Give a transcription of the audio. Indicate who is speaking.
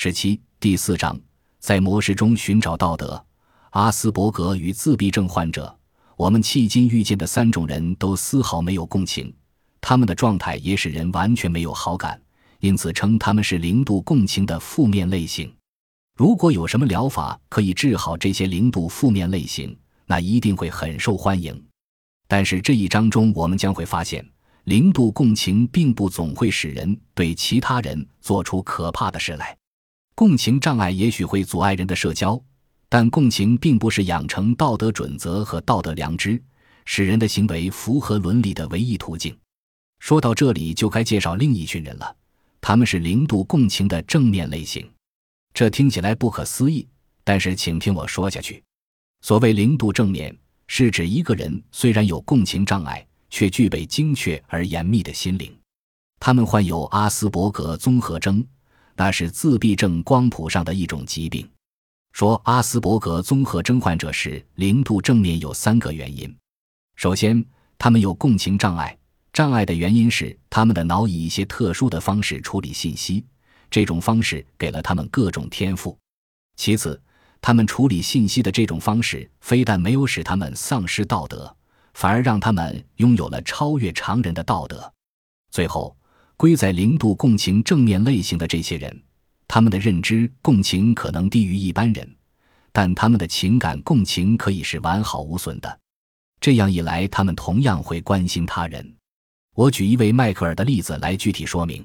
Speaker 1: 十七第四章，在模式中寻找道德。阿斯伯格与自闭症患者，我们迄今遇见的三种人都丝毫没有共情，他们的状态也使人完全没有好感，因此称他们是零度共情的负面类型。如果有什么疗法可以治好这些零度负面类型，那一定会很受欢迎。但是这一章中，我们将会发现，零度共情并不总会使人对其他人做出可怕的事来。共情障碍也许会阻碍人的社交，但共情并不是养成道德准则和道德良知，使人的行为符合伦理的唯一途径。说到这里，就该介绍另一群人了，他们是零度共情的正面类型。这听起来不可思议，但是请听我说下去。所谓零度正面，是指一个人虽然有共情障碍，却具备精确而严密的心灵。他们患有阿斯伯格综合征。那是自闭症光谱上的一种疾病。说阿斯伯格综合征患者是零度正面有三个原因：首先，他们有共情障碍，障碍的原因是他们的脑以一些特殊的方式处理信息，这种方式给了他们各种天赋；其次，他们处理信息的这种方式非但没有使他们丧失道德，反而让他们拥有了超越常人的道德；最后。归在零度共情正面类型的这些人，他们的认知共情可能低于一般人，但他们的情感共情可以是完好无损的。这样一来，他们同样会关心他人。我举一位迈克尔的例子来具体说明。